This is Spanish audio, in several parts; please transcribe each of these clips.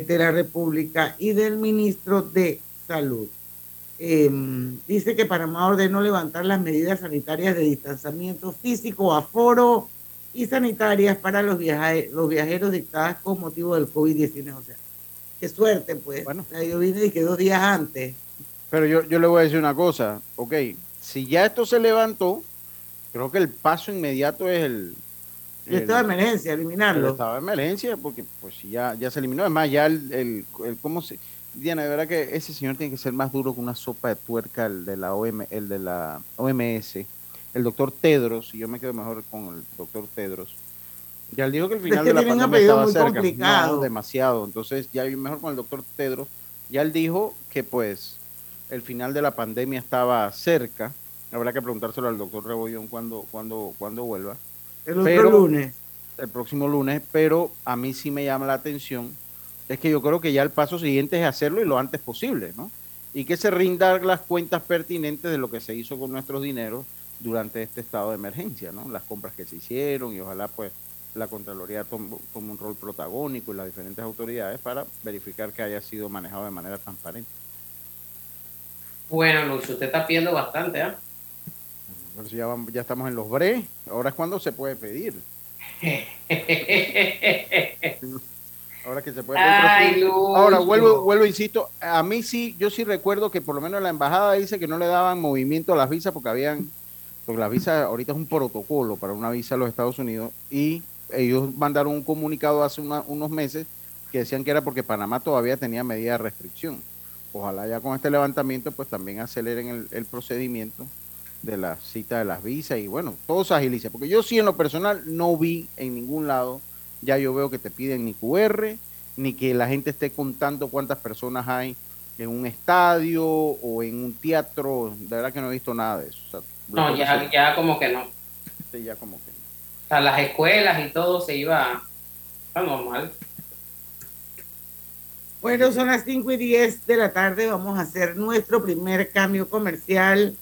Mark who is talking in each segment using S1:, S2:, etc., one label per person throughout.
S1: de la República y del ministro de Salud. Em, dice que Panamá ordenó levantar las medidas sanitarias de distanciamiento físico, aforo y sanitarias para los, los viajeros dictadas con motivo del COVID-19. O sea, qué suerte, pues. Bueno. yo vine y que dos días antes.
S2: Pero yo, yo le voy a decir una cosa, ok, si ya esto se levantó, creo que el paso inmediato es el,
S1: el estado de emergencia, eliminarlo.
S2: El estado de emergencia, porque pues ya, ya se eliminó. Además, ya el, el, ¿cómo se...? Diana, de verdad que ese señor tiene que ser más duro que una sopa de tuerca, el de la, OM, el de la OMS. El doctor Tedros, y yo me quedo mejor con el doctor Tedros. Ya él dijo que el final de la pandemia estaba cerca. No, demasiado. Entonces, ya mejor con el doctor Tedros. Ya él dijo que pues el final de la pandemia estaba cerca. Habrá que preguntárselo al doctor Rebollón cuando, cuando, cuando vuelva.
S1: El otro lunes.
S2: El próximo lunes, pero a mí sí me llama la atención, es que yo creo que ya el paso siguiente es hacerlo y lo antes posible, ¿no? Y que se rindan las cuentas pertinentes de lo que se hizo con nuestros dineros durante este estado de emergencia, ¿no? Las compras que se hicieron y ojalá pues la Contraloría tome, un rol protagónico y las diferentes autoridades para verificar que haya sido manejado de manera transparente.
S3: Bueno, Luis, usted está pidiendo bastante, ¿ah?
S2: Ya, ya estamos en los bre, ahora es cuando se puede pedir. ahora que se puede pedir. ahora vuelvo, vuelvo, insisto, a mí sí, yo sí recuerdo que por lo menos la embajada dice que no le daban movimiento a las visas porque habían, porque la visa ahorita es un protocolo para una visa a los Estados Unidos y ellos mandaron un comunicado hace unos meses que decían que era porque Panamá todavía tenía medida de restricción. Ojalá ya con este levantamiento pues también aceleren el, el procedimiento de la cita de las visas y bueno, todo se agiliza. Porque yo sí en lo personal no vi en ningún lado, ya yo veo que te piden ni QR, ni que la gente esté contando cuántas personas hay en un estadio o en un teatro. De verdad que no he visto nada de eso.
S3: no, ya, ya como que no.
S2: Sí, ya como que no.
S3: O sea, las escuelas y todo se iba a normal.
S1: Bueno, son las 5 y 10 de la tarde. Vamos a hacer nuestro primer cambio comercial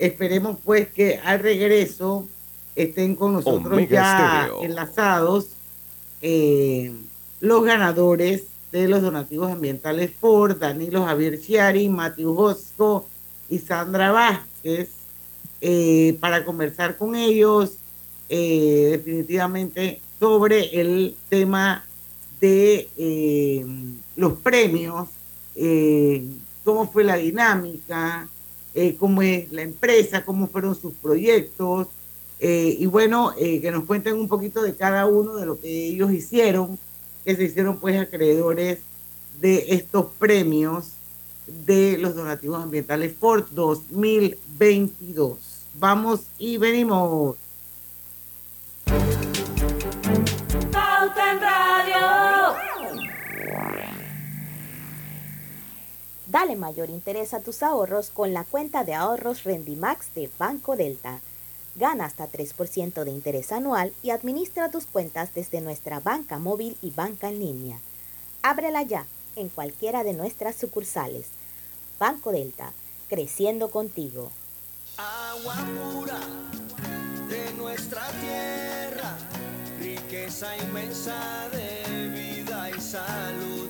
S1: Esperemos pues que al regreso estén con nosotros ya enlazados eh, los ganadores de los donativos ambientales por Danilo Javier Chiari, Matthew Hosco y Sandra Vázquez eh, para conversar con ellos eh, definitivamente sobre el tema de los premios, cómo fue la dinámica, eh, cómo es la empresa, cómo fueron sus proyectos, eh, y bueno, eh, que nos cuenten un poquito de cada uno de lo que ellos hicieron, que se hicieron pues acreedores de estos premios de los donativos ambientales Ford 2022. Vamos y venimos.
S4: Dale mayor interés a tus ahorros con la cuenta de ahorros Rendimax de Banco Delta. Gana hasta 3% de interés anual y administra tus cuentas desde nuestra banca móvil y banca en línea. Ábrela ya en cualquiera de nuestras sucursales. Banco Delta, creciendo contigo.
S5: Agua pura de nuestra tierra, riqueza inmensa de vida y salud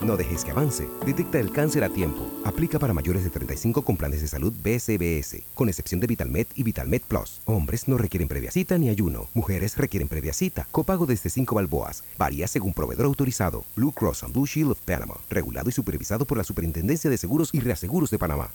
S6: No dejes que avance. Detecta el cáncer a tiempo. Aplica para mayores de 35 con planes de salud BCBS, con excepción de VitalMed y VitalMed Plus. Hombres no requieren previa cita ni ayuno. Mujeres requieren previa cita. Copago desde 5 balboas. Varía según proveedor autorizado. Blue Cross and Blue Shield of Panama. Regulado y supervisado por la Superintendencia de Seguros y Reaseguros de Panamá.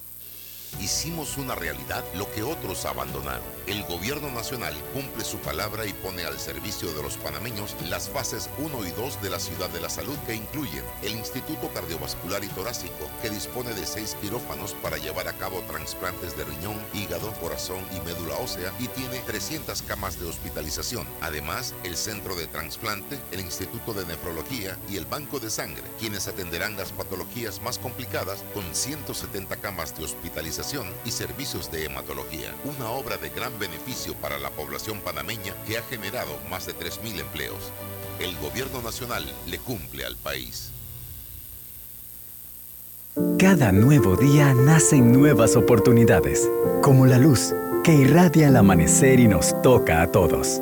S7: Hicimos una realidad lo que otros abandonaron. El gobierno nacional cumple su palabra y pone al servicio de los panameños las fases 1 y 2 de la Ciudad de la Salud que incluyen el Instituto Cardiovascular y Torácico, que dispone de seis quirófanos para llevar a cabo trasplantes de riñón, hígado, corazón y médula ósea y tiene 300 camas de hospitalización. Además, el Centro de Transplante, el Instituto de Nefrología y el Banco de Sangre, quienes atenderán las patologías más complicadas con 170 camas de hospitalización y servicios de hematología, una obra de gran beneficio para la población panameña que ha generado más de 3.000 empleos. El gobierno nacional le cumple al país.
S8: Cada nuevo día nacen nuevas oportunidades, como la luz que irradia el amanecer y nos toca a todos.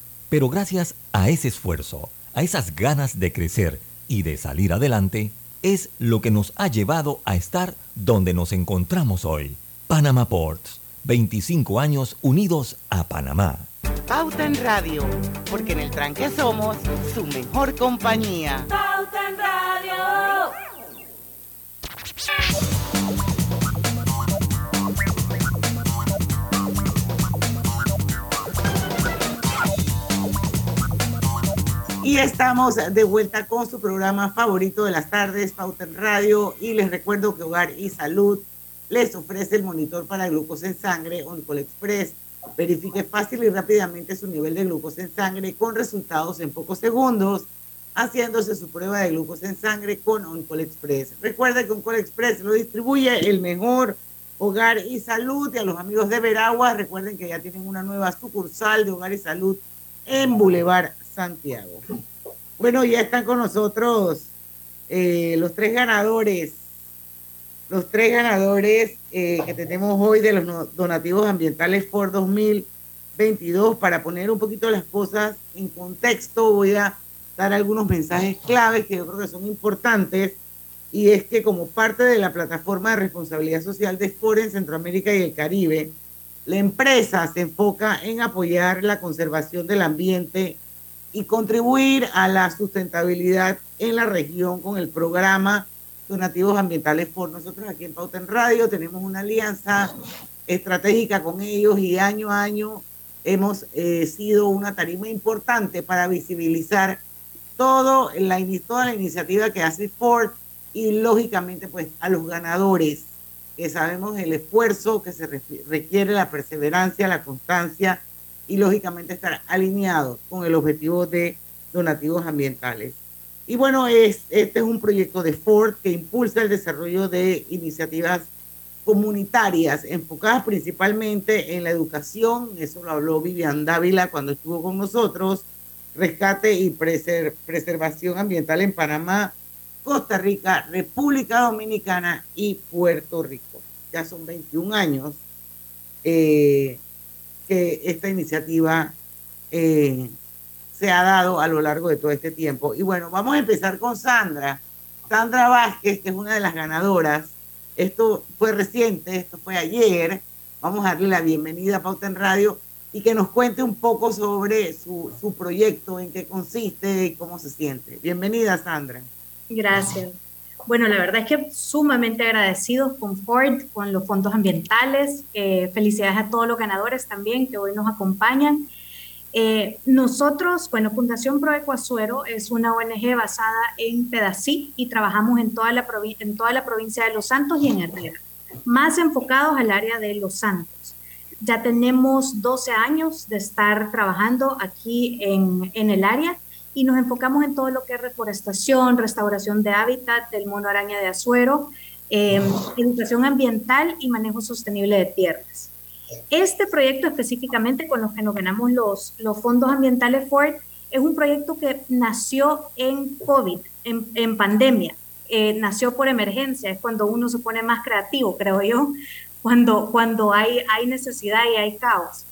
S9: pero gracias a ese esfuerzo, a esas ganas de crecer y de salir adelante, es lo que nos ha llevado a estar donde nos encontramos hoy. Panama Ports, 25 años unidos a Panamá.
S1: Pauta en Radio, porque en el tranque somos su mejor compañía.
S10: Pauta en Radio.
S1: Y estamos de vuelta con su programa favorito de las tardes, Pauta en Radio. Y les recuerdo que Hogar y Salud les ofrece el monitor para glucosa en sangre Oncol Express. Verifique fácil y rápidamente su nivel de glucosa en sangre con resultados en pocos segundos, haciéndose su prueba de glucosa en sangre con Oncol Express. Recuerde que Oncol Express lo distribuye el mejor Hogar y Salud. Y a los amigos de Veragua, recuerden que ya tienen una nueva sucursal de Hogar y Salud en Boulevard Santiago. Bueno, ya están con nosotros eh, los tres ganadores, los tres ganadores eh, que tenemos hoy de los donativos ambientales por 2022. Para poner un poquito las cosas en contexto, voy a dar algunos mensajes claves que yo creo que son importantes. Y es que como parte de la plataforma de responsabilidad social de Sport en Centroamérica y el Caribe, la empresa se enfoca en apoyar la conservación del ambiente y contribuir a la sustentabilidad en la región con el programa Donativos Ambientales por nosotros aquí en Pauta en Radio. Tenemos una alianza estratégica con ellos y año a año hemos eh, sido una tarima importante para visibilizar todo la, toda la iniciativa que hace Ford y lógicamente pues a los ganadores que sabemos el esfuerzo que se requiere, la perseverancia, la constancia y lógicamente estar alineados con el objetivo de donativos ambientales. Y bueno, es, este es un proyecto de Ford que impulsa el desarrollo de iniciativas comunitarias enfocadas principalmente en la educación, eso lo habló Vivian Dávila cuando estuvo con nosotros, rescate y preservación ambiental en Panamá, Costa Rica, República Dominicana y Puerto Rico. Ya son 21 años eh, que esta iniciativa eh, se ha dado a lo largo de todo este tiempo. Y bueno, vamos a empezar con Sandra. Sandra Vázquez, que es una de las ganadoras. Esto fue reciente, esto fue ayer. Vamos a darle la bienvenida a Pauta en Radio y que nos cuente un poco sobre su, su proyecto, en qué consiste y cómo se siente. Bienvenida, Sandra.
S10: Gracias. Bueno, la verdad es que sumamente agradecidos con Ford, con los fondos ambientales. Eh, felicidades a todos los ganadores también que hoy nos acompañan. Eh, nosotros, bueno, Fundación Pro Ecuazuero es una ONG basada en Pedací y trabajamos en toda, la provincia de Los Santos y en Herrera, más enfocados al área de Los Santos. Ya tenemos 12 años de estar trabajando aquí en el área y nos enfocamos en todo lo que es reforestación, restauración de hábitat del mono araña de Azuero, em, educación ambiental y manejo sostenible de tierras. Este proyecto específicamente con los que nos ganamos los, los fondos ambientales Ford es un proyecto que nació en COVID, en, en pandemia. Eh, nació por emergencia, es cuando uno se pone más creativo, creo yo, cuando, cuando hay, hay necesidad y hay caos.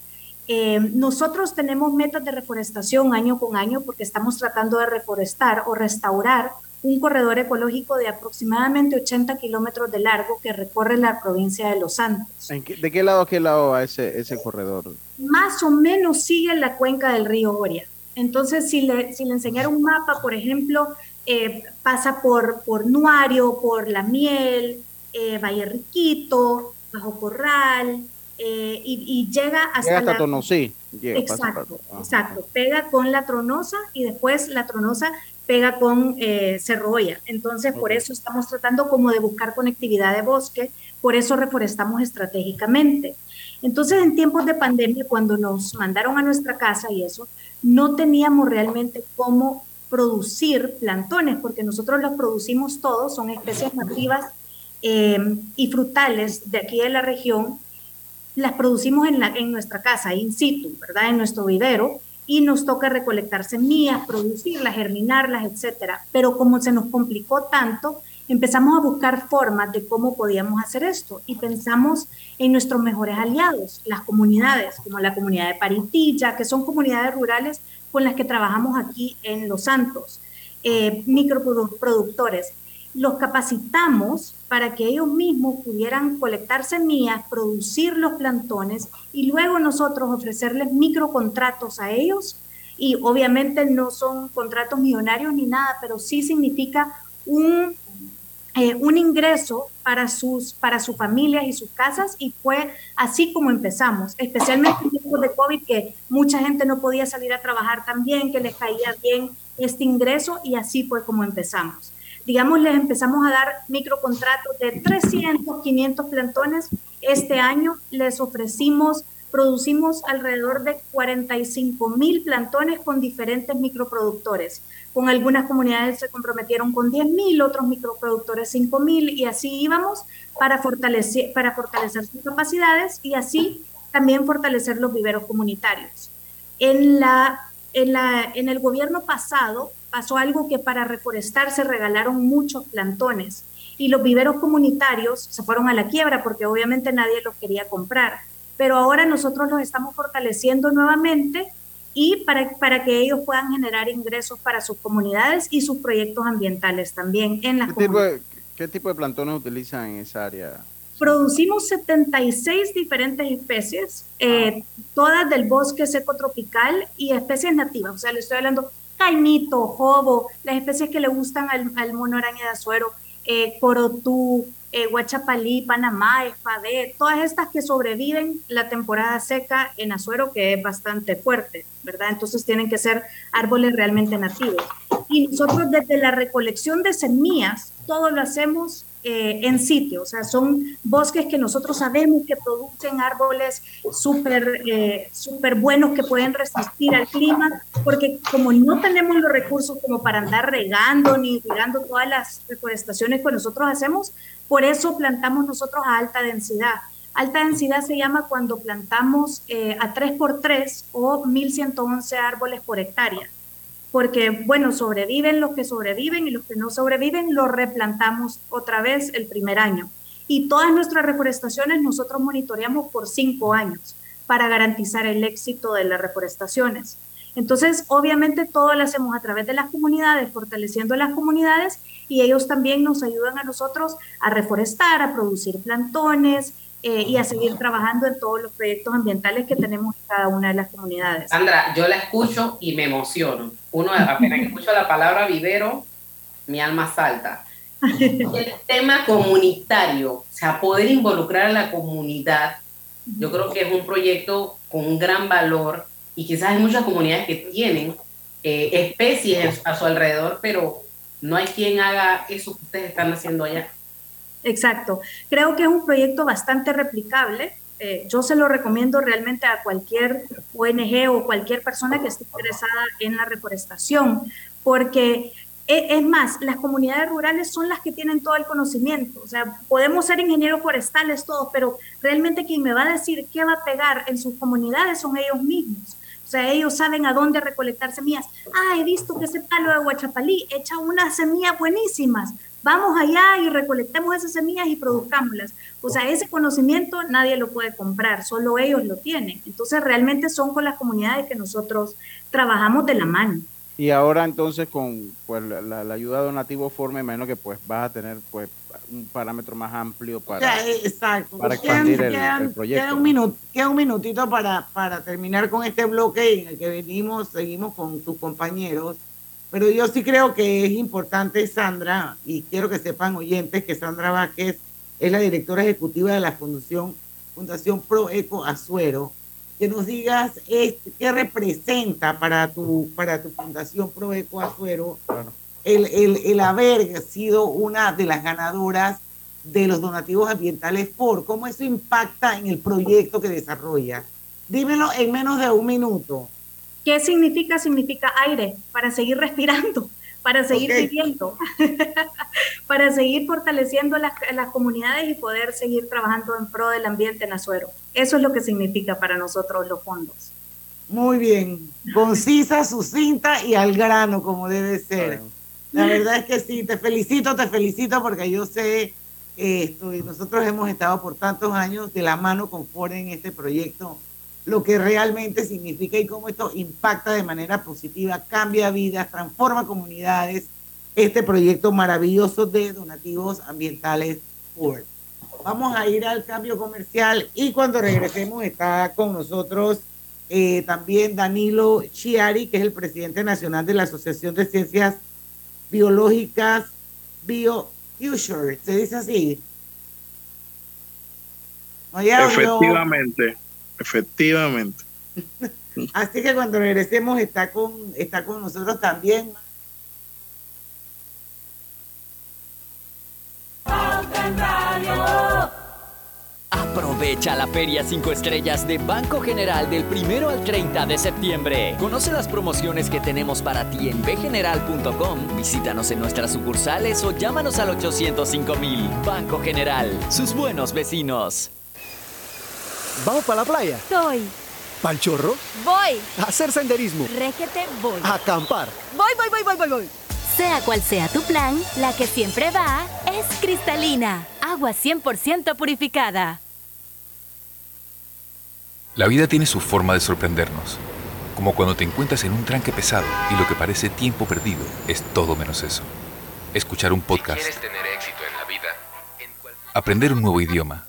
S10: Eh, nosotros tenemos metas de reforestación año con año porque estamos tratando de reforestar o restaurar un corredor ecológico de aproximadamente 80 kilómetros de largo que recorre la provincia de Los Santos.
S2: ¿De qué lado a qué lado va ese, ese corredor?
S10: Más o menos sigue la cuenca del río Oria. Entonces, si le, si le enseñara un mapa, por ejemplo, eh, pasa por, por Nuario, por La Miel, eh, Valle Riquito, Bajo Corral, eh, y, llega hasta,
S2: hasta la... Tonosí.
S10: exacto, exacto. Pega con la Tronosa y después la Tronosa pega con eh, Cerroya. Entonces, por eso estamos tratando como de buscar conectividad de bosque, por eso reforestamos estratégicamente. Entonces, en tiempos de pandemia, cuando nos mandaron a nuestra casa y eso, no teníamos realmente cómo producir plantones, porque nosotros los producimos todos, son especies nativas eh, y frutales de aquí de la región, las producimos en, nuestra casa, in situ, ¿verdad? En nuestro vivero, y nos toca recolectar semillas, producirlas, germinarlas, etcétera. Pero como se nos complicó tanto, empezamos a buscar formas de cómo podíamos hacer esto y pensamos en nuestros mejores aliados, las comunidades, como la comunidad de Paritilla, que son comunidades rurales con las que trabajamos aquí en Los Santos, eh, microproductores los capacitamos para que ellos mismos pudieran colectar semillas, producir los plantones y luego nosotros ofrecerles microcontratos a ellos. Y obviamente no son contratos millonarios ni nada, pero sí significa un, eh, un ingreso para sus, para sus familias y sus casas y fue así como empezamos, especialmente en tiempos de COVID que mucha gente no podía salir a trabajar también, que les caía bien este ingreso y así fue como empezamos digamos, les empezamos a dar microcontratos de 300, 500 plantones. Este año les ofrecimos, producimos alrededor de 45 mil plantones con diferentes microproductores. Con algunas comunidades se comprometieron con 10 mil, otros microproductores 5 mil y así íbamos para fortalecer, para fortalecer sus capacidades y así también fortalecer los viveros comunitarios. En, la, en, la, en el gobierno pasado pasó algo que para reforestar se regalaron muchos plantones y los viveros comunitarios se fueron a la quiebra porque obviamente nadie los quería comprar. Pero ahora nosotros los estamos fortaleciendo nuevamente y para, para que ellos puedan generar ingresos para sus comunidades y sus proyectos ambientales también en las
S2: ¿Qué tipo, de, ¿Qué tipo de plantones utilizan en esa área?
S10: Producimos 76 diferentes especies, eh, todas del bosque seco tropical y especies nativas. O sea, le estoy hablando caimito, jobo, las especies que le gustan al, mono araña de azuero, eh, corotú, eh, guachapalí, panamá, espadé, todas estas que sobreviven la temporada seca en azuero, que es bastante fuerte, ¿verdad? Entonces tienen que ser árboles realmente nativos. Y nosotros desde la recolección de semillas, todo lo hacemos eh, en sitio, o sea, son bosques que nosotros sabemos que producen árboles súper eh, super buenos que pueden resistir al clima, porque como no tenemos los recursos como para andar regando ni regando todas las reforestaciones que nosotros hacemos, por eso plantamos nosotros a alta densidad. Alta densidad se llama cuando plantamos eh, a 3x3 o 1111 árboles por hectárea porque, bueno, sobreviven los que sobreviven y los que no sobreviven los replantamos otra vez el primer año. Y todas nuestras reforestaciones nosotros monitoreamos por cinco años para garantizar el éxito de las reforestaciones. Entonces, obviamente todo lo hacemos a través de las comunidades, fortaleciendo las comunidades y ellos también nos ayudan a nosotros a reforestar, a producir plantones, eh, y a seguir trabajando en todos los proyectos ambientales que tenemos en cada una de las comunidades.
S3: Sandra, yo la escucho y me emociono. Uno apenas que escucho la palabra vivero, mi alma salta. El tema comunitario, o sea, poder involucrar a la comunidad, yo creo que es un proyecto con un gran valor y quizás hay muchas comunidades que tienen eh, especies a su alrededor, pero no hay quien haga eso que ustedes están haciendo allá.
S10: Exacto. Creo que es un proyecto bastante replicable. Eh, yo se lo recomiendo realmente a cualquier ONG o cualquier persona que esté interesada en la reforestación, porque e, es más, las comunidades rurales son las que tienen todo el conocimiento. O sea, podemos ser ingenieros forestales todos, pero realmente quien me va a decir qué va a pegar en sus comunidades son ellos mismos. O sea, ellos saben a dónde recolectar semillas. Ah, he visto que ese palo de Huachapalí echa unas semillas buenísimas vamos allá y recolectemos esas semillas y produzcámoslas. O sea, ese conocimiento nadie lo puede comprar, solo ellos lo tienen. Entonces, realmente son con las comunidades que nosotros trabajamos de la mano.
S2: Y ahora entonces con pues, la, ayuda donativa forma, imagino que pues vas a tener pues un parámetro más amplio para,
S1: exacto.
S2: para expandir el, proyecto.
S1: Queda un, minuto, queda un minutito para, para terminar con este bloque en el que venimos, seguimos con tus compañeros. Pero yo sí creo que es importante, Sandra, y quiero que sepan oyentes que Sandra Vázquez es la directora ejecutiva de la Fundación, Fundación Pro Eco Azuero, que nos digas este, qué representa para tu, para tu Fundación Pro Eco Azuero el, el, el haber sido una de las ganadoras de los donativos ambientales por cómo eso impacta en el proyecto que desarrolla. Dímelo en menos de un minuto.
S10: ¿Qué significa? Significa aire para seguir respirando, para seguir viviendo, para seguir fortaleciendo las, las, comunidades y poder seguir trabajando en pro del ambiente en Azuero. Eso es lo que significa para nosotros los fondos.
S1: Muy bien, concisa, sucinta y al grano como debe ser. La verdad es que sí, te felicito, te felicito porque yo sé esto y nosotros hemos estado por tantos años de la mano con Ford en este proyecto lo que realmente significa y cómo esto impacta de manera positiva, cambia vidas, transforma comunidades, este proyecto maravilloso de donativos ambientales Ford. Vamos a ir al cambio comercial y cuando regresemos está con nosotros eh, también Danilo Chiari, que es el presidente nacional de la Asociación de Ciencias Biológicas BioFuture. ¿Se dice así?
S11: Efectivamente. Efectivamente.
S1: Así que cuando regresemos está con, está con nosotros también.
S12: Aprovecha la Feria 5 Estrellas de Banco General del 1 al 30 de septiembre. Conoce las promociones que tenemos para ti en bgeneral.com. Visítanos en nuestras sucursales o llámanos al 805 mil. Banco General, sus buenos vecinos.
S13: ¿Vamos para la playa?
S14: Soy.
S13: ¿Pal chorro?
S14: Voy.
S13: A hacer senderismo.
S14: Régete, voy.
S13: A acampar.
S14: Voy, voy, voy, voy, voy, voy. Sea cual sea tu plan, la que siempre va es cristalina. Agua 100% purificada.
S15: La vida tiene su forma de sorprendernos. Como cuando te encuentras en un tranque pesado y lo que parece tiempo perdido es todo menos eso. Escuchar un podcast. quieres tener éxito en la vida. Aprender un nuevo idioma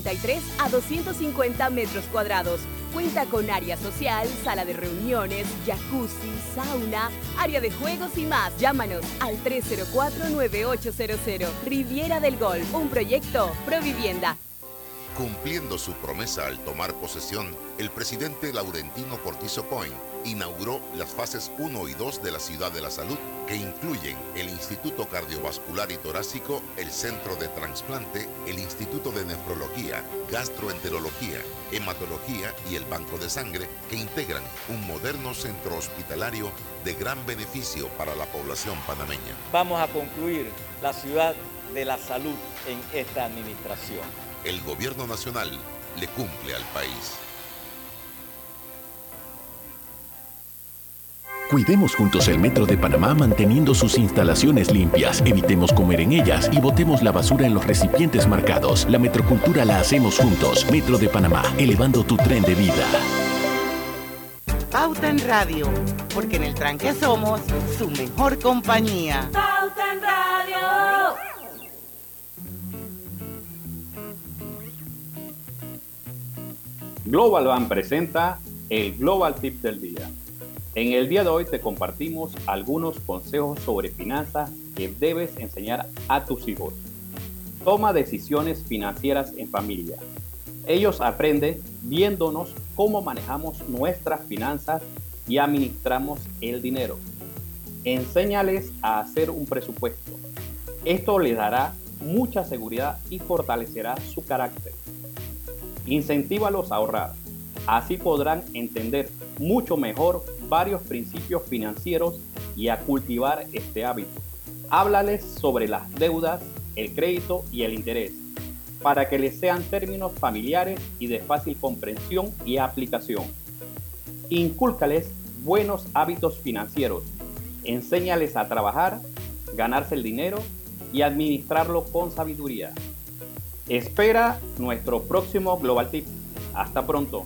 S16: 183 a 250 metros cuadrados Cuenta con área social, sala de reuniones, jacuzzi, sauna, área de juegos y más. Llámanos al 304-9800. Riviera del Golf, un proyecto Provivienda.
S7: Cumpliendo su promesa al tomar posesión, el presidente Laurentino Cortizo Point inauguró las fases 1 y 2 de la Ciudad de la Salud, que incluyen el Instituto Cardiovascular y Torácico, el Centro de Transplante, el Instituto de Nefrología, Gastroenterología, Hematología y el Banco de Sangre, que integran un moderno centro hospitalario de gran beneficio para la población panameña.
S17: Vamos a concluir la Ciudad de la Salud en esta administración
S7: el gobierno nacional le cumple al país.
S18: Cuidemos juntos el Metro de Panamá manteniendo sus instalaciones limpias, evitemos comer en ellas y botemos la basura en los recipientes marcados. La metrocultura la hacemos juntos. Metro de Panamá, elevando tu tren de vida.
S1: Pauta en Radio, porque en el tranque somos su mejor compañía.
S19: Pauta en Radio.
S20: Global Bank presenta el Global Tip del Día. En el día de hoy te compartimos algunos consejos sobre finanzas que debes enseñar a tus hijos. Toma decisiones financieras en familia. Ellos aprenden viéndonos cómo manejamos nuestras finanzas y administramos el dinero. Enséñales a hacer un presupuesto. Esto les dará mucha seguridad y fortalecerá su carácter. Incentívalos a ahorrar. Así podrán entender mucho mejor varios principios financieros y a cultivar este hábito. Háblales sobre las deudas, el crédito y el interés, para que les sean términos familiares y de fácil comprensión y aplicación. Incúlcales buenos hábitos financieros. Enséñales a trabajar, ganarse el dinero y administrarlo con sabiduría. Espera nuestro próximo Global Tip. Hasta pronto.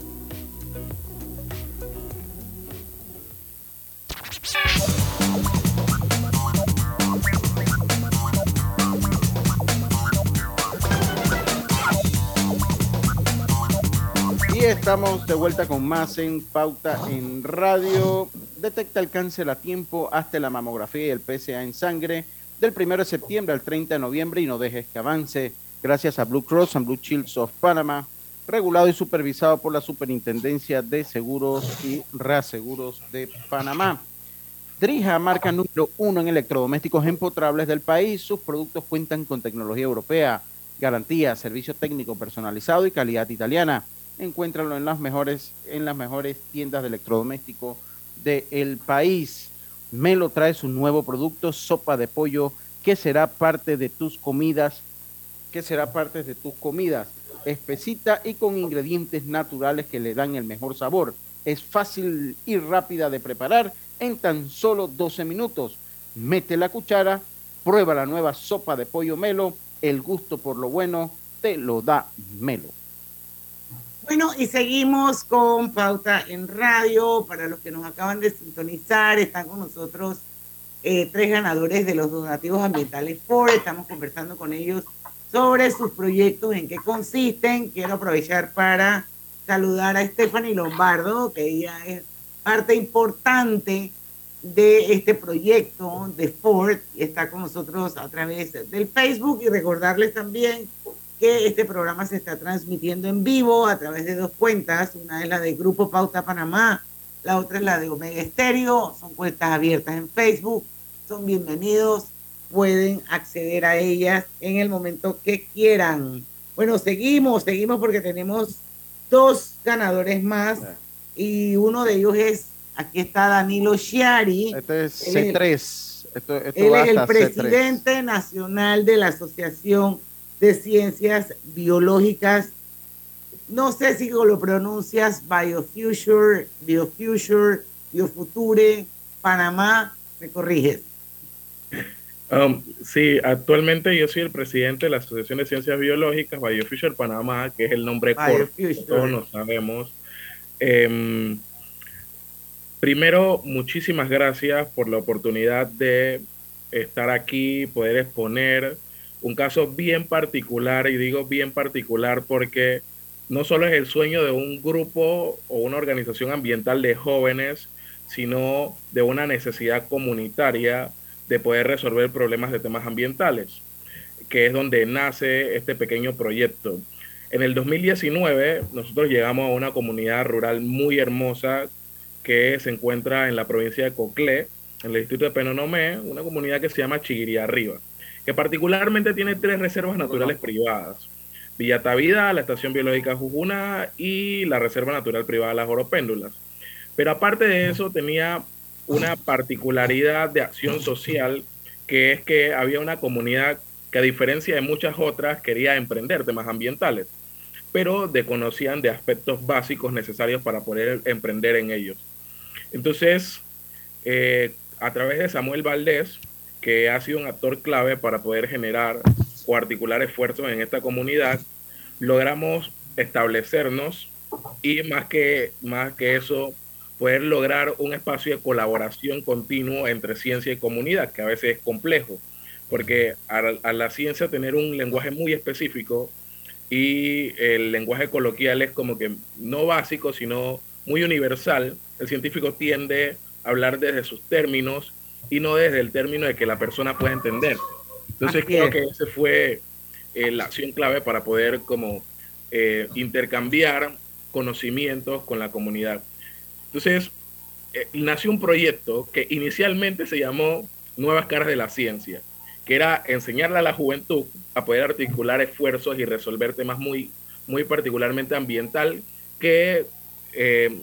S2: Y estamos de vuelta con más en Pauta en Radio. Detecta el cáncer a tiempo hasta la mamografía y el PSA en sangre del 1 de septiembre al 30 de noviembre y no dejes que avance gracias a Blue Cross and Blue Shields of Panama, regulado y supervisado por la Superintendencia de Seguros y Reaseguros de Panamá. Drija, marca número uno en electrodomésticos empotrables del país. Sus productos cuentan con tecnología europea, garantía, servicio técnico personalizado y calidad italiana. Encuéntralo en las mejores, en las mejores tiendas de electrodomésticos del país. Melo trae su nuevo producto, sopa de pollo, que será parte de tus comidas que será parte de tus comidas. Espesita y con ingredientes naturales que le dan el mejor sabor. Es fácil y rápida de preparar en tan solo 12 minutos. Mete la cuchara, prueba la nueva sopa de pollo melo. El gusto por lo bueno te lo da melo.
S1: Bueno, y seguimos con Pauta en Radio. Para los que nos acaban de sintonizar, están con nosotros eh, tres ganadores de los donativos ambientales Ford. Estamos conversando con ellos sobre sus proyectos, en qué consisten. Quiero aprovechar para saludar a Stephanie Lombardo, que ella es parte importante de este proyecto de Ford está con nosotros a través del Facebook y recordarles también que este programa se está transmitiendo en vivo a través de dos cuentas, una es la de Grupo Pauta Panamá, la otra es la de Omega Estéreo, son cuentas abiertas en Facebook, son bienvenidos. Pueden acceder a ellas en el momento que quieran. Bueno, seguimos, seguimos porque tenemos dos ganadores más y uno de ellos es, aquí está Danilo Chiari.
S2: Este es C3.
S1: él es el presidente nacional de la Asociación de Ciencias Biológicas. No sé si lo pronuncias Biofuture, Biofuture, Biofuture, Panamá, me corriges.
S21: Um, sí, actualmente yo soy el presidente de la Asociación de Ciencias Biológicas Biofuture Panamá, que es el nombre corto, todos lo sabemos. Em, primero, muchísimas gracias por la oportunidad de estar aquí, poder exponer un caso bien particular, y digo bien particular porque no solo es el sueño de un grupo o una organización ambiental de jóvenes, sino de una necesidad comunitaria de poder resolver problemas de temas ambientales, que es donde nace este pequeño proyecto. En el 2019 nosotros llegamos a una comunidad rural muy hermosa que se encuentra en la provincia de Coclé, en el distrito de Penonomé, una comunidad que se llama Chiguiría Arriba, que particularmente tiene tres reservas naturales privadas. Villa Tavida, la Estación Biológica Jujuna y la Reserva Natural Privada Las Oropéndulas. Pero aparte de eso tenía una particularidad de acción social, que es que había una comunidad que a diferencia de muchas otras quería emprender temas ambientales, pero desconocían de aspectos básicos necesarios para poder emprender en ellos. Entonces, eh, a través de Samuel Valdés, que ha sido un actor clave para poder generar o articular esfuerzos en esta comunidad, logramos establecernos y más que, más que eso, poder lograr un espacio de colaboración continuo entre ciencia y comunidad, que a veces es complejo, porque a, la ciencia tener un lenguaje muy específico y el lenguaje coloquial es como que no básico, sino muy universal, el científico tiende a hablar desde sus términos y no desde el término de que la persona pueda entender. Entonces creo que ese fue eh, la acción clave para poder como eh, intercambiar conocimientos con la comunidad. Entonces, eh, nació un proyecto que inicialmente se llamó Nuevas Caras de la Ciencia, que era enseñarle a la juventud a poder articular esfuerzos y resolver temas muy, muy particularmente ambiental que, eh,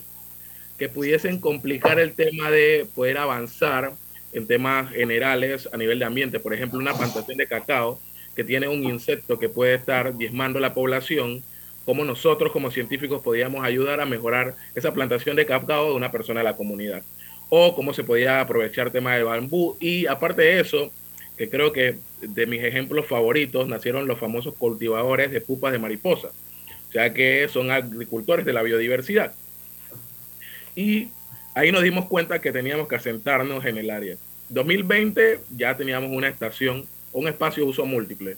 S21: que pudiesen complicar el tema de poder avanzar en temas generales a nivel de ambiente. Por ejemplo, una plantación de cacao que tiene un insecto que puede estar diezmando la población cómo nosotros como científicos podíamos ayudar a mejorar esa plantación de cacao de una persona de la comunidad. O cómo se podía aprovechar tema de bambú. Y aparte de eso, que creo que de mis ejemplos favoritos nacieron los famosos cultivadores de pupas de mariposa. O sea que son agricultores de la biodiversidad. Y ahí nos dimos cuenta que teníamos que asentarnos en el área. 2020 ya teníamos una estación, un espacio de uso múltiple,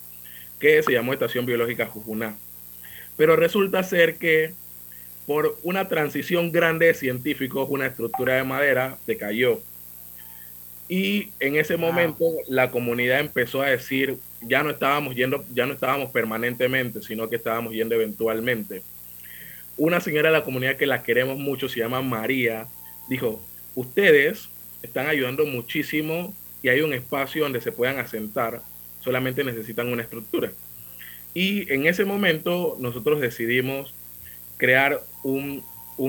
S21: que se llamó Estación Biológica Jujuná pero resulta ser que por una transición grande de científicos, una estructura de madera decayó. Y en ese momento la comunidad empezó a decir, ya no estábamos yendo, ya no estábamos permanentemente, sino que estábamos yendo eventualmente. Una señora de la comunidad que la queremos mucho, se llama María, dijo, ustedes están ayudando muchísimo y hay un espacio donde se puedan asentar, solamente necesitan una estructura. Y en ese momento nosotros decidimos crear un,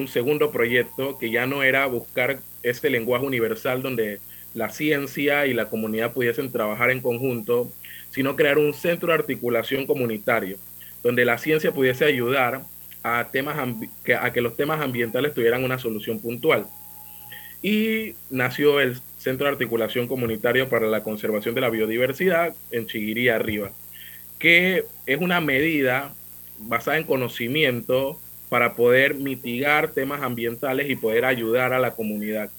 S21: segundo proyecto que ya no era buscar este lenguaje universal donde la ciencia y la comunidad pudiesen trabajar en conjunto, sino crear un centro de articulación comunitario, donde la ciencia pudiese ayudar a, temas que, a que los temas ambientales tuvieran una solución puntual. Y nació el Centro de Articulación Comunitario para la Conservación de la Biodiversidad en Chiguiría Arriba que es una medida basada en conocimiento para poder mitigar temas ambientales y poder ayudar a la comunidad.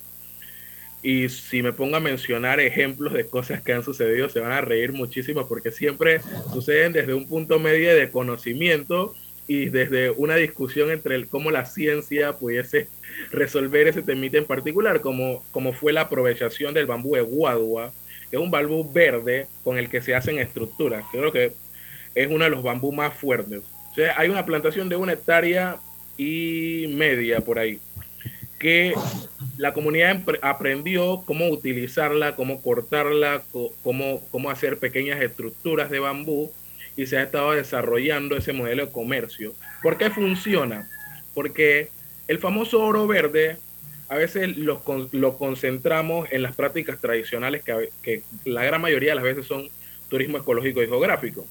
S21: Y si me pongo a mencionar ejemplos de cosas que han sucedido, se van a reír muchísimo porque siempre suceden desde un punto medio de conocimiento y desde una discusión entre el, cómo la ciencia pudiese resolver ese temite en particular, como, como fue la aprovechación del bambú de guadua, que es un bambú verde con el que se hacen estructuras. Creo que es uno de los bambú más fuertes. O sea, hay una plantación de una hectárea y media por ahí, que la comunidad aprendió cómo utilizarla, cómo cortarla, cómo, cómo hacer pequeñas estructuras de bambú y se ha estado desarrollando ese modelo de comercio. ¿Por qué funciona? Porque el famoso oro verde a veces lo, lo concentramos en las prácticas tradicionales que, que, la gran mayoría de las veces son turismo ecológico y geográfico.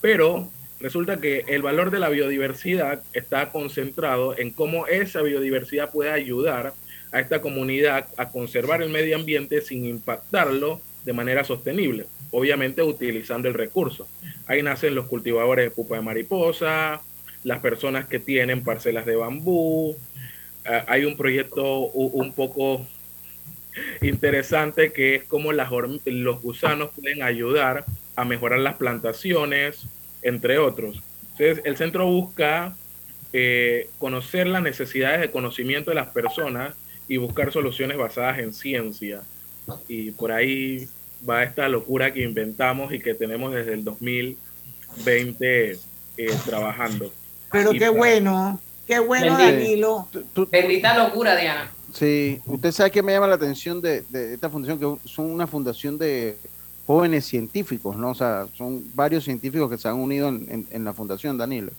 S21: Pero resulta que el valor de la biodiversidad está concentrado en cómo esa biodiversidad puede ayudar a esta comunidad a conservar el medio ambiente sin impactarlo de manera sostenible, obviamente utilizando el recurso. Ahí nacen los cultivadores de pupa de mariposa, las personas que tienen parcelas de bambú. Ah, hay un proyecto un poco interesante que es cómo las, los gusanos pueden ayudar a mejorar las plantaciones, entre otros. Entonces, el centro busca eh, conocer las necesidades de conocimiento de las personas y buscar soluciones basadas en ciencia. Y por ahí va esta locura que inventamos y que tenemos desde el 2020 eh, trabajando.
S1: Pero qué bueno, qué bueno, Danilo.
S3: Bendita locura, Diana.
S2: Sí, usted sabe que me llama la atención de, esta fundación, que son una fundación de jóvenes científicos, ¿no? O sea, son varios científicos que se han unido en, la fundación, Danilo.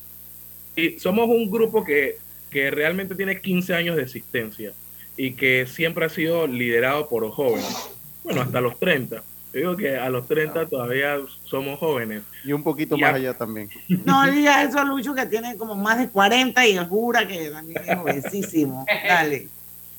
S21: Y somos un grupo que, que realmente tiene 15 años de existencia y que siempre ha sido liderado por jóvenes. Bueno, hasta los 30. Yo digo que a los 30 todavía somos jóvenes.
S2: Y un poquito más allá también.
S1: No diga eso Lucho que tiene como más de 40 y jura que también es jovencísimo. Dale.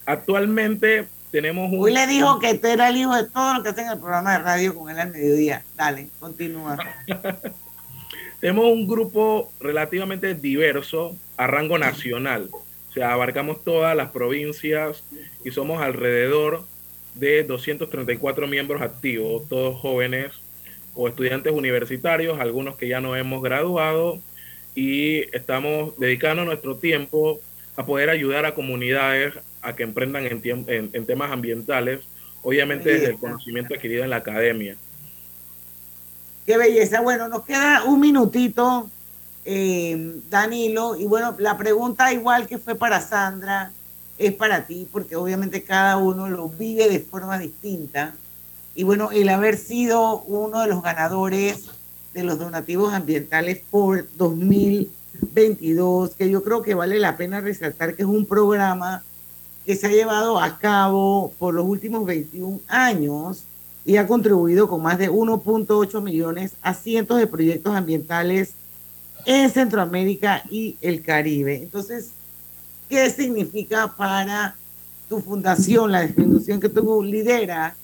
S21: Actualmente tenemos un...
S1: Hoy le dijo que este era el hijo de todo lo que hacen en el programa de radio con él al mediodía. Dale, continúa.
S21: tenemos un grupo relativamente diverso a rango nacional. O sea, abarcamos todas las provincias y somos alrededor de 234 miembros activos, todos jóvenes o estudiantes universitarios, algunos que ya no hemos graduado y estamos dedicando nuestro tiempo a poder ayudar a comunidades a que emprendan en, temas ambientales, obviamente desde el conocimiento adquirido en la academia.
S1: Qué belleza. Bueno, nos queda un minutito, eh, Danilo, y bueno, la pregunta igual que fue para Sandra, es para ti, porque obviamente cada uno lo vive de forma distinta. Y bueno, el haber sido uno de los ganadores de los donativos ambientales por 2000 22, que yo creo que vale la pena resaltar que es un programa que se ha llevado a cabo por los últimos 21 años y ha contribuido con más de 1.8 millones a cientos de proyectos ambientales en Centroamérica y el Caribe. Entonces, ¿qué significa para tu fundación, la institución que tú lideras,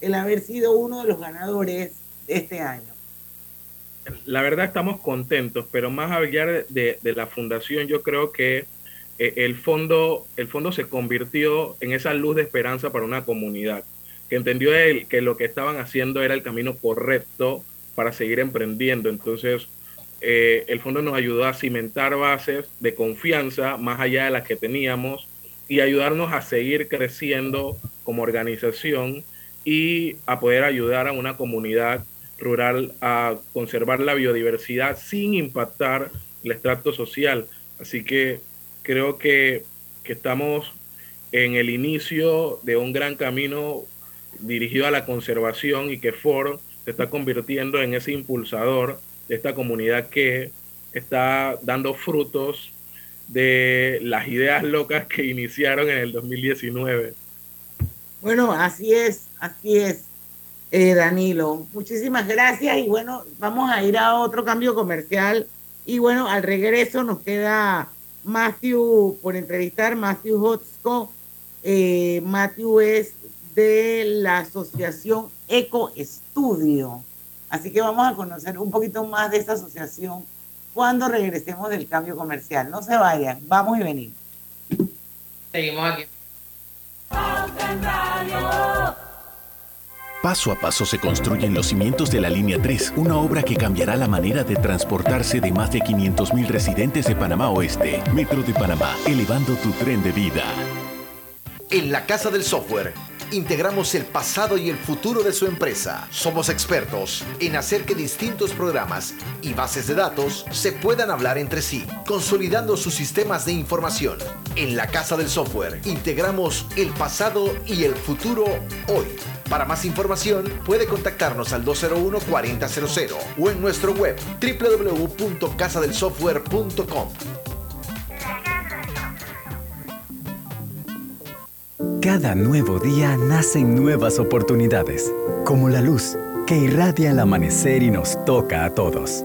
S1: el haber sido uno de los ganadores de este año?
S21: la verdad estamos contentos, pero más allá de, la fundación, yo creo que eh, el, fondo, el fondo se convirtió en esa luz de esperanza para una comunidad, que entendió que lo que estaban haciendo era el camino correcto para seguir emprendiendo. Entonces, eh, el fondo nos ayudó a cimentar bases de confianza más allá de las que teníamos y ayudarnos a seguir creciendo como organización y a poder ayudar a una comunidad rural a conservar la biodiversidad sin impactar el extracto social. Así que creo que, estamos en el inicio de un gran camino dirigido a la conservación y que Ford se está convirtiendo en ese impulsador de esta comunidad que está dando frutos de las ideas locas que iniciaron en el 2019.
S1: Bueno, así es, así es. Eh, Danilo. Muchísimas gracias y bueno, vamos a ir a otro cambio comercial y bueno, al regreso nos queda Matthew por entrevistar, Matthew Hotsko. Eh, Matthew es de la asociación Eco Estudio. Así que vamos a conocer un poquito más de esta asociación cuando regresemos del cambio comercial. No se vayan, vamos y venimos.
S3: Seguimos aquí.
S18: Paso a paso se construyen los cimientos de la Línea 3, una obra que cambiará la manera de transportarse de más de 500.000 residentes de Panamá Oeste. Metro de Panamá, elevando tu tren de vida.
S22: En la Casa del Software integramos el pasado y el futuro de su empresa. Somos expertos en hacer que distintos programas y bases de datos se puedan hablar entre sí, consolidando sus sistemas de información. En la Casa del Software integramos el pasado y el futuro hoy para más información puede contactarnos al 201-4000 o en nuestro web www.casadelsoftware.com.
S8: Cada nuevo día nacen nuevas oportunidades, como la luz que irradia al amanecer y nos toca a todos.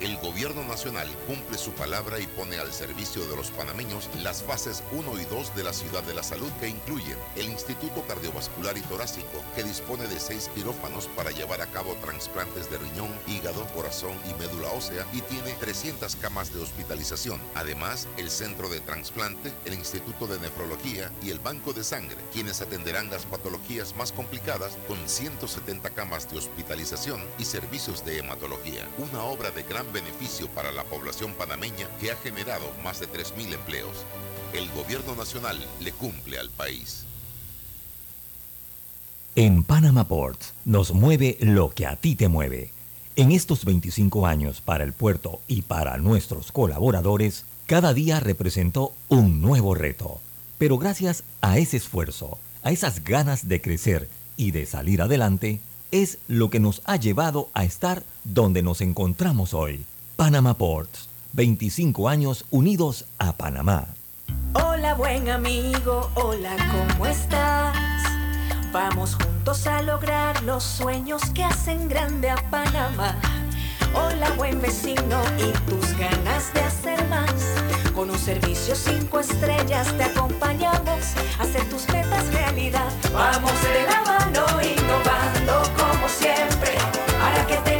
S7: El gobierno nacional cumple su palabra y pone al servicio de los panameños las fases 1 y 2 de la ciudad de la salud que incluyen el Instituto Cardiovascular y Torácico, que dispone de seis quirófanos para llevar a cabo trasplantes de riñón, hígado, corazón y médula ósea y tiene 300 camas de hospitalización. Además, el Centro de Transplante, el Instituto de Nefrología y el Banco de Sangre, quienes atenderán las patologías más complicadas con 170 camas de hospitalización y servicios de hematología. Una obra de gran beneficio para la población panameña que ha generado más de 3.000 empleos. El gobierno nacional le cumple al país.
S9: En Panama Ports nos mueve lo que a ti te mueve. En estos 25 años para el puerto y para nuestros colaboradores, cada día representó un nuevo reto. Pero gracias a ese esfuerzo, a esas ganas de crecer y de salir adelante, es lo que nos ha llevado a estar donde nos encontramos hoy. Panama Ports, 25 años unidos a Panamá.
S19: Hola buen amigo, hola, ¿cómo estás? Vamos juntos a lograr los sueños que hacen grande a Panamá. Hola buen vecino y tus ganas de hacer más. Con un servicio cinco estrellas te acompañamos a hacer tus metas realidad. Vamos de la mano innovando como siempre para que fácil,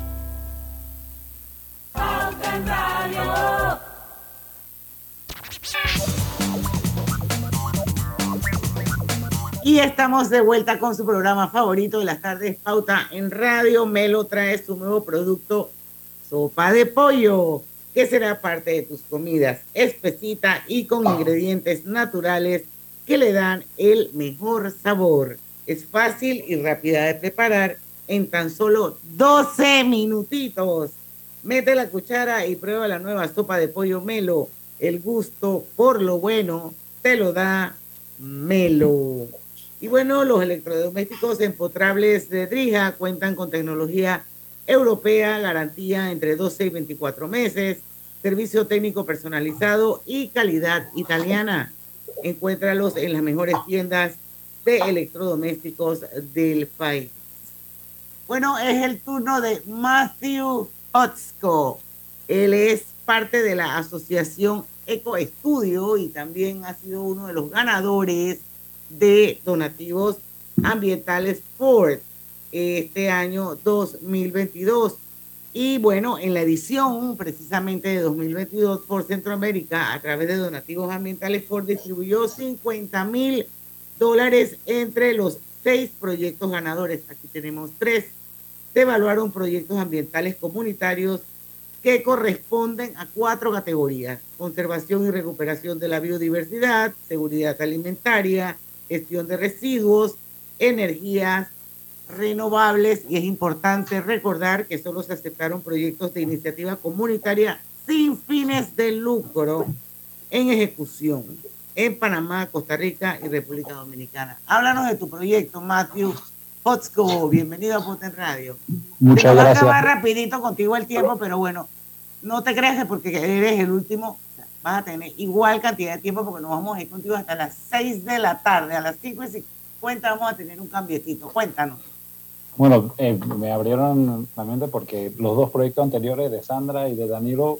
S1: Y estamos de vuelta con su programa favorito de las tardes, Pauta en Radio. Melo trae su nuevo producto, sopa de pollo, que será parte de tus comidas, espesita y con ingredientes naturales que le dan el mejor sabor. Es fácil y rápida de preparar en tan solo 12 minutitos. Mete la cuchara y prueba la nueva sopa de pollo Melo. El gusto por lo bueno te lo da Melo. Y bueno, los electrodomésticos empotrables de Drija cuentan con tecnología europea, garantía entre 12 y 24 meses, servicio técnico personalizado y calidad italiana. Encuéntralos en las mejores tiendas de electrodomésticos del país. Bueno, es el turno de Matthew Otsko. Él es parte de la asociación Eco Estudio y también ha sido uno de los ganadores de donativos ambientales Ford este año 2022. Y bueno, en la edición precisamente de 2022 por Centroamérica, a través de donativos ambientales, Ford distribuyó 50 mil dólares entre los seis proyectos ganadores. Aquí tenemos tres. Se evaluaron proyectos ambientales comunitarios que corresponden a cuatro categorías. Conservación y recuperación de la biodiversidad, seguridad alimentaria, gestión de residuos, energías renovables y es importante recordar que solo se aceptaron proyectos de iniciativa comunitaria sin fines de lucro en ejecución en Panamá, Costa Rica y República Dominicana. Háblanos de tu proyecto, Matthew Hotzko. Bienvenido a Poten Radio.
S23: Muchas gracias.
S1: Vamos a acabar rapidito contigo el tiempo, pero bueno, no te creas que porque eres el último vas a tener igual cantidad de tiempo porque nos vamos a ir contigo hasta las 6 de la tarde. A las 5 y 50 vamos a tener un cambiecito. Cuéntanos.
S23: Bueno, eh, me abrieron la mente porque los dos proyectos anteriores de Sandra y de Danilo,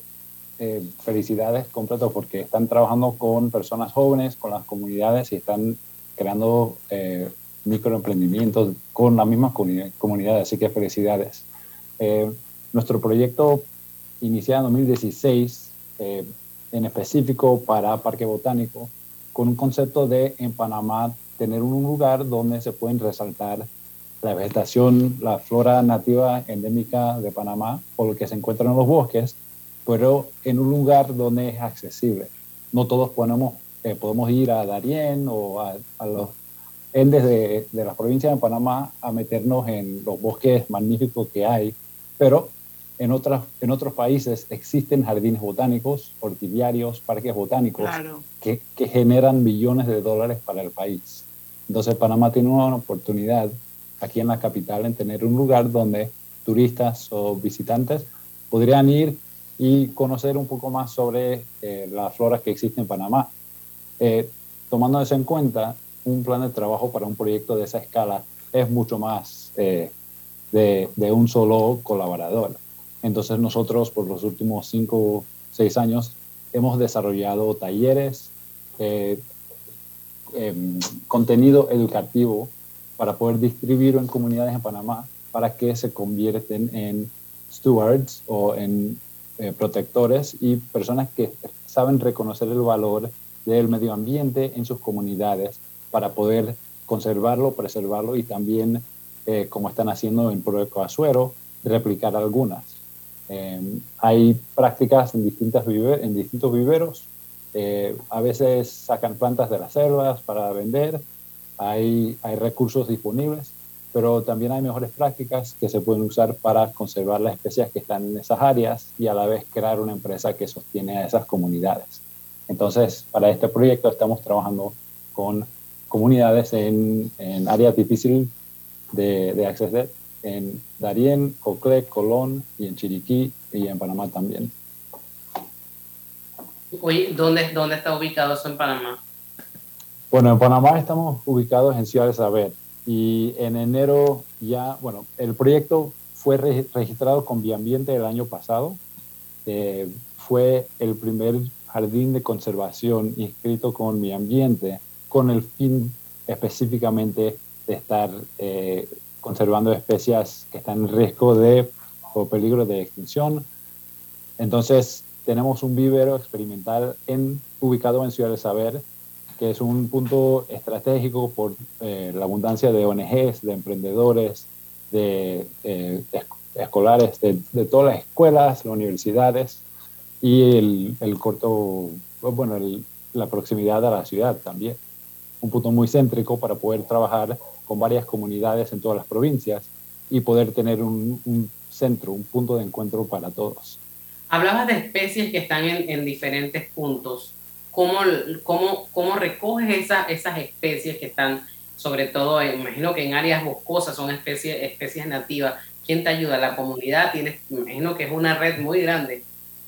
S23: eh, felicidades completos porque están trabajando con personas jóvenes, con las comunidades y están creando eh, microemprendimientos con las mismas comunidades, así que felicidades. nuestro proyecto inicia en 2016 en específico para Parque Botánico, con un concepto de en Panamá tener un lugar donde se pueden resaltar la vegetación, la flora nativa endémica de Panamá o lo que se encuentra en los bosques, pero en un lugar donde es accesible. No todos podemos, eh, podemos ir a Darién o a, los endes de, de las provincias de Panamá a meternos en los bosques magníficos que hay, pero en, otras, en otros países existen jardines botánicos, orquidiarios, parques botánicos que, que, generan millones de dólares para el país. Entonces Panamá tiene una oportunidad aquí en la capital en tener un lugar donde turistas o visitantes podrían ir y conocer un poco más sobre eh, la flora que existe en Panamá. Eh, tomando eso en cuenta, un plan de trabajo para un proyecto de esa escala es mucho más eh, de, de, un solo colaborador. Entonces nosotros por los últimos cinco seis años hemos desarrollado talleres, eh, em, contenido educativo para poder distribuir en comunidades en Panamá para que se convierten en stewards o en eh, protectores y personas que saben reconocer el valor del medio ambiente en sus comunidades para poder conservarlo, preservarlo y también, eh, como están haciendo en Proyecto Azuero, replicar algunas. Em, hay prácticas en, distintas en distintos viveros. Eh, a veces sacan plantas de las selvas para vender. Hay, recursos disponibles, pero también hay mejores prácticas que se pueden usar para conservar las especies que están en esas áreas y a la vez crear una empresa que sostiene a esas comunidades. Entonces, para este proyecto estamos trabajando con comunidades en, en áreas difíciles de, de en Darién, Coclé, Colón y en Chiriquí y en Panamá también.
S3: Oye, ¿dónde, ¿dónde está ubicado eso en Panamá?
S23: Bueno, en Panamá estamos ubicados en Ciudad de Saber y en enero ya, bueno, el proyecto fue registrado con Biambiente el año pasado. Eh, fue el primer jardín de conservación inscrito con Mi Ambiente con el fin específicamente de estar eh, conservando especies que están en riesgo de o peligro de extinción. Entonces, tenemos un vivero experimental en, ubicado en Ciudad de Saber, que es un punto estratégico por eh, la abundancia de ONGs, de emprendedores, de, eh, escolares, de, todas las escuelas, las universidades y el corto, bueno, la proximidad a la ciudad también. Un punto muy céntrico para poder trabajar con varias comunidades en todas las provincias y poder tener un, centro, un punto de encuentro para todos.
S3: Hablabas de especies que están en, diferentes puntos. ¿Cómo, cómo, cómo recoges esa, esas especies que están, sobre todo, imagino que en áreas boscosas son especies, especies nativas? ¿Quién te ayuda? ¿La comunidad? Tienes, imagino que es una red muy grande.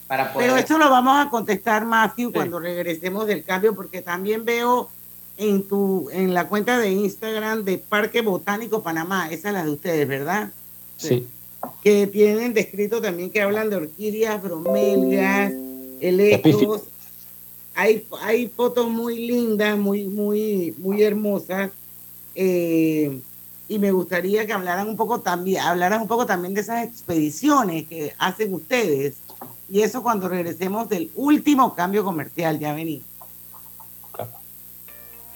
S3: Para poder...
S1: Pero esto lo vamos a contestar, Matthew, cuando regresemos del cambio, porque también veo en tu en la cuenta de Instagram de Parque Botánico Panamá, esa es la de ustedes, ¿verdad?
S23: Sí.
S1: Que tienen descrito también que hablan de orquídeas, bromelias, electros. Hay, hay fotos muy lindas, muy, muy, muy hermosas. Eh, y me gustaría que hablaran un poco también, hablaran un poco también de esas expediciones que hacen ustedes. Y eso cuando regresemos del último cambio comercial, ya venimos.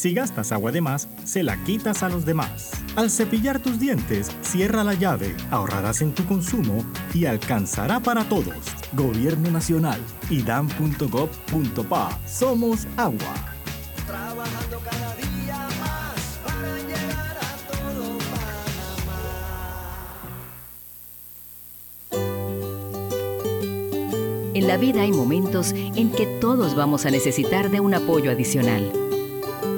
S24: Si gastas agua de más, se la quitas a los demás. Al cepillar tus dientes, cierra la llave, ahorrarás en tu consumo y alcanzará para todos. Gobierno Nacional, idam.gov.pa. Somos agua.
S25: Trabajando cada día más para llegar a todo
S26: Panamá. En la vida hay momentos en que todos vamos a necesitar de un apoyo adicional.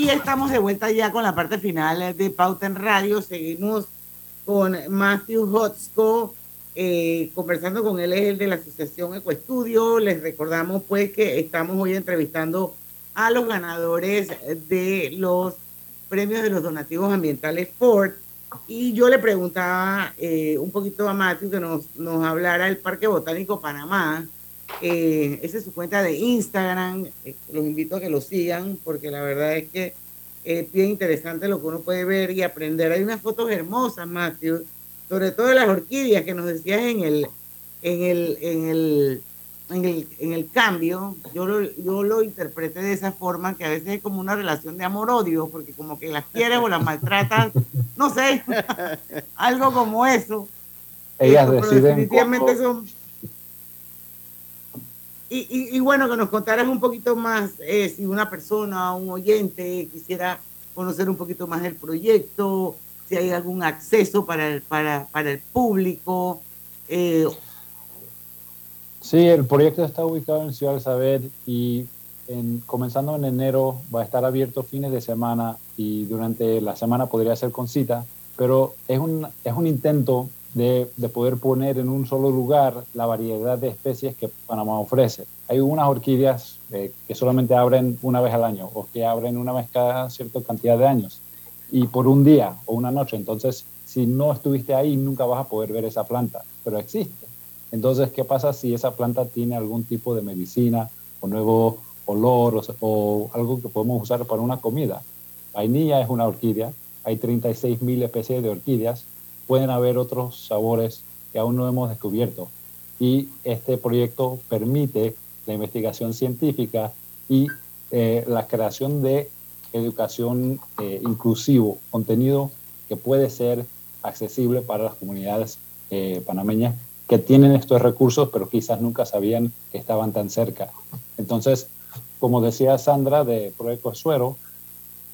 S1: Y estamos de vuelta ya con la parte final de Pauta en Radio. Seguimos con Matthew Hotsko, eh, conversando con él, es el de la Asociación Ecoestudio. Les recordamos pues que estamos hoy entrevistando a los ganadores de los premios de los donativos ambientales Ford. Y yo le preguntaba eh, un poquito a Matthew que nos, nos hablara del Parque Botánico Panamá. Eh, esa es su cuenta de Instagram. Eh, los invito a que lo sigan porque la verdad es que es bien interesante lo que uno puede ver y aprender. Hay unas fotos hermosas, Matthew, sobre todo de las orquídeas que nos decías en el, en el, en el, en el, en el cambio. Yo lo, yo lo interpreté de esa forma que a veces es como una relación de amor-odio, porque como que las quieres o las maltratas, no sé, algo como eso.
S23: Ellas
S1: Pero
S23: deciden
S1: definitivamente son y, y, bueno, que nos contaras un poquito más, eh, si una persona, un oyente quisiera conocer un poquito más del proyecto, si hay algún acceso para el, para, para el público. eh,
S23: Sí, el proyecto está ubicado en Ciudad del Saber y en- comenzando en enero va a estar abierto fines de semana y durante la semana podría ser con cita, pero es un, es un intento de, de poder poner en un solo lugar la variedad de especies que Panamá ofrece. Hay unas orquídeas eh, que solamente abren una vez al año o que abren una vez cada cierta cantidad de años y por un día o una noche. Entonces, si no estuviste ahí, nunca vas a poder ver esa planta, pero existe. Entonces, ¿qué pasa si esa planta tiene algún tipo de medicina o nuevo olor o, o algo que podemos usar para una comida? Vainilla es una orquídea, hay 36 mil especies de orquídeas, pueden haber otros sabores que aún no hemos descubierto. Y este proyecto permite la investigación científica y eh, la creación de educación eh, inclusivo, contenido que puede ser accesible para las comunidades eh, panameñas que tienen estos recursos, pero quizás nunca sabían que estaban tan cerca. Entonces, como decía Sandra de Proyecto Suero,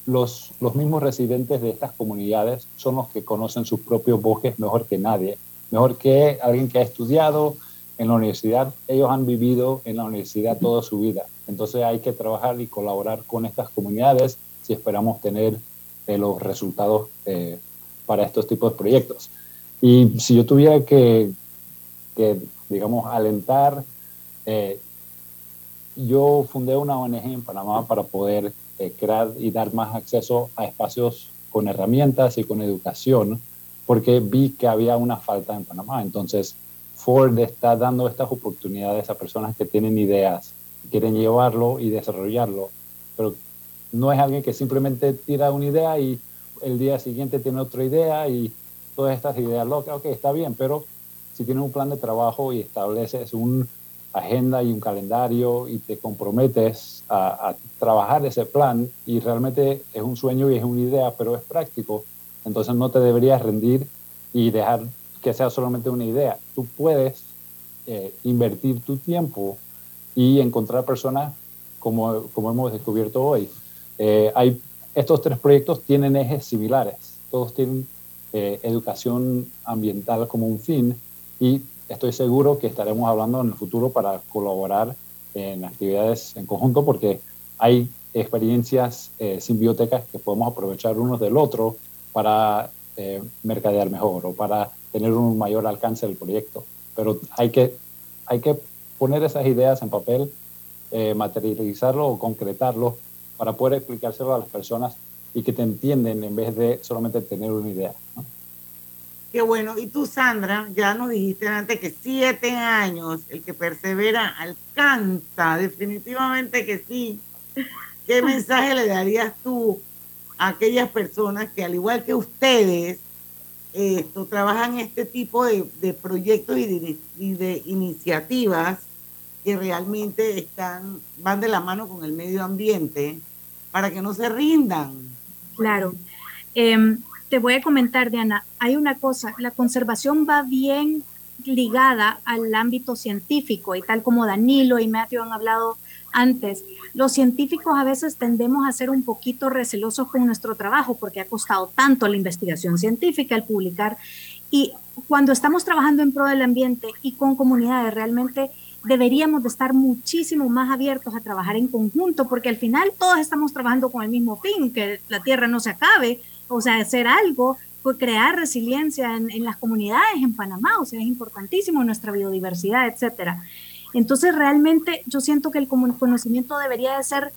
S23: los, los mismos residentes de estas comunidades son los que conocen sus propios bosques mejor que nadie, mejor que alguien que ha estudiado en la universidad. Ellos han vivido en la universidad toda su vida. Entonces hay que trabajar y colaborar con estas comunidades si esperamos tener eh, los resultados eh, para estos tipos de proyectos. Y si yo tuviera que, que digamos, alentar, eh, yo fundé una ONG en Panamá para poder eh, crear y dar más acceso a espacios con herramientas y con educación, porque vi que había una falta en Panamá. Entonces, Ford está dando estas oportunidades a personas que tienen ideas, quieren llevarlo y desarrollarlo, pero no es alguien que simplemente tira una idea y el día siguiente tiene otra idea y todas estas ideas locas, ok, está bien, pero si tienes un plan de trabajo y estableces una agenda y un calendario y te comprometes a, trabajar ese plan y realmente es un sueño y es una idea, pero es práctico, entonces no te deberías rendir y dejar que sea solamente una idea. Tú puedes eh, invertir tu tiempo y encontrar personas como, como hemos descubierto hoy. Eh, hay, estos tres proyectos tienen ejes similares, todos tienen eh, educación ambiental como un fin y estoy seguro que estaremos hablando en el futuro para colaborar en actividades en conjunto porque hay experiencias eh, simbióticas que podemos aprovechar unos del otro para eh, mercadear mejor o para tener un mayor alcance del proyecto. Pero hay que, hay que poner esas ideas en papel, eh, materializarlo o concretarlo para poder explicárselo a las personas y que te entienden en vez de solamente tener una idea.
S1: Qué bueno. Y tú, Sandra, ya nos dijiste antes que siete años, el que persevera alcanza, definitivamente que sí. ¿Qué mensaje le darías tú a aquellas personas que, al igual que ustedes, esto, trabajan este tipo de, proyectos y de, iniciativas que realmente están, van de la mano con el medio ambiente para que no se rindan?
S10: Claro. Em, te voy a comentar, Diana, hay una cosa, la conservación va bien ligada al ámbito científico y tal como Danilo y Matthew han hablado antes, los científicos a veces tendemos a ser un poquito recelosos con nuestro trabajo porque ha costado tanto la investigación científica, el publicar. Y cuando estamos trabajando en pro del ambiente y con comunidades, realmente deberíamos de estar muchísimo más abiertos a trabajar en conjunto porque al final todos estamos trabajando con el mismo fin, que la tierra no se acabe, o sea, hacer algo, pues crear resiliencia en, en las comunidades en Panamá, o sea, es importantísimo nuestra biodiversidad, etcétera. Entonces, realmente yo siento que el conocimiento debería de ser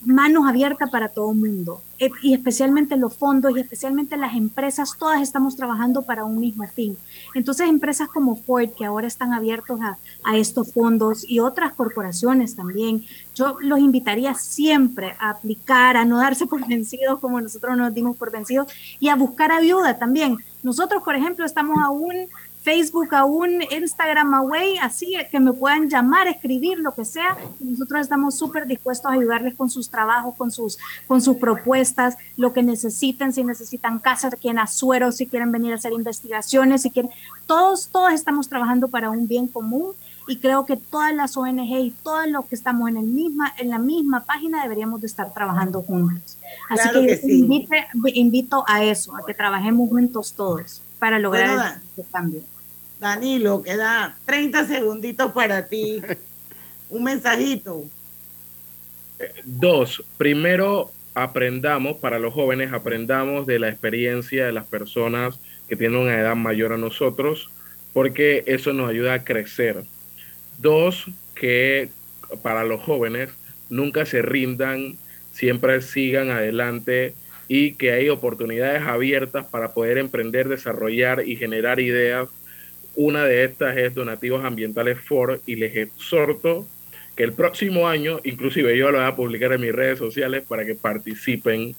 S10: manos abiertas para todo el mundo, e, y especialmente los fondos y especialmente las empresas, todas estamos trabajando para un mismo fin. Entonces, empresas como Ford, que ahora están abiertos a, a estos fondos y otras corporaciones también, yo los invitaría siempre a aplicar, a no darse por vencidos como nosotros nos dimos por vencidos y a buscar ayuda también. Nosotros, por ejemplo, estamos aún Facebook aún, Instagram away, así que me puedan llamar, escribir, lo que sea. Nosotros estamos súper dispuestos a ayudarles con sus trabajos, con sus, con sus propuestas, lo que necesiten, si necesitan casa, quieren asuero, si quieren venir a hacer investigaciones, si quieren. Todos, todos estamos trabajando para un bien común y creo que todas las ONG y todos los que estamos en, el misma, en la misma página deberíamos de estar trabajando juntos. Así que, invito a eso, a que trabajemos juntos todos para lograr este cambio.
S1: Danilo, queda 30 segunditos para ti. Un mensajito.
S21: Dos, primero aprendamos, para los jóvenes, aprendamos de la experiencia de las personas que tienen una edad mayor a nosotros, porque eso nos ayuda a crecer. Dos, que para los jóvenes nunca se rindan, siempre sigan adelante y que hay oportunidades abiertas para poder emprender, desarrollar y generar ideas una de estas es Donativos Ambientales Ford y les exhorto que el próximo año, inclusive yo lo voy a publicar en mis redes sociales para que participen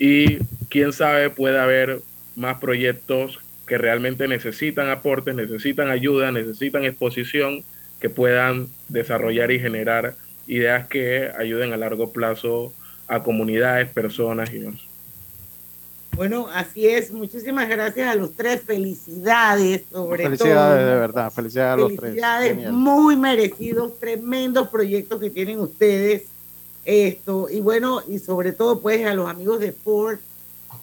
S21: y quién sabe pueda haber más proyectos que realmente necesitan aportes, necesitan ayuda, necesitan exposición, que puedan desarrollar y generar ideas que ayuden a largo plazo a comunidades, personas y demás.
S1: Bueno, así es. Muchísimas gracias a los tres. Felicidades, sobre
S2: todo. Felicidades, de verdad. Felicidades a los tres.
S1: Felicidades, muy merecidos. Tremendos proyectos que tienen ustedes. Esto, y bueno, y sobre todo, pues, a los amigos de Ford,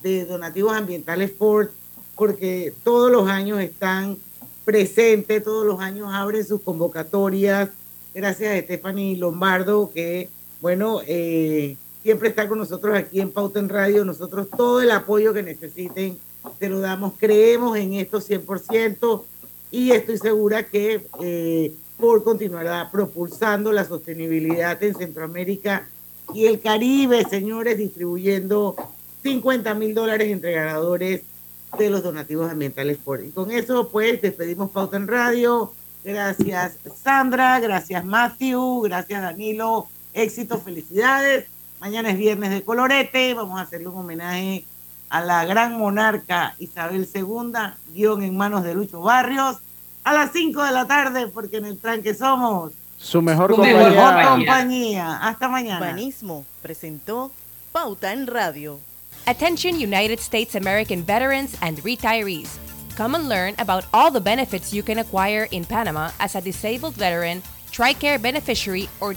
S1: de Donativos Ambientales Ford, porque todos los años están presentes, todos los años abren sus convocatorias. Gracias a Stephanie Lombardo, que, bueno, eh, siempre está con nosotros aquí en Pauta en Radio. Nosotros todo el apoyo que necesiten te lo damos. Creemos en esto 100% y estoy segura que eh, Ford continuará propulsando la sostenibilidad en Centroamérica y el Caribe, señores, distribuyendo 50 mil dólares entre ganadores de los donativos ambientales Ford. Y con eso, pues, despedimos Pauta en Radio. Gracias, Sandra. Gracias, Matthew. Gracias, Danilo. Éxito, felicidades. Mañana es viernes de colorete, vamos a hacerle un homenaje a la gran monarca Isabel II, guion en manos de Lucho Barrios, a las 5 de la tarde, porque en el tranque somos
S2: su mejor,
S1: compañía. Hasta mañana.
S14: Urbanismo presentó Pauta en Radio. Attention United States American veterans and retirees. Come and learn about all the benefits you can acquire in Panama as a disabled veteran, TRICARE beneficiary, or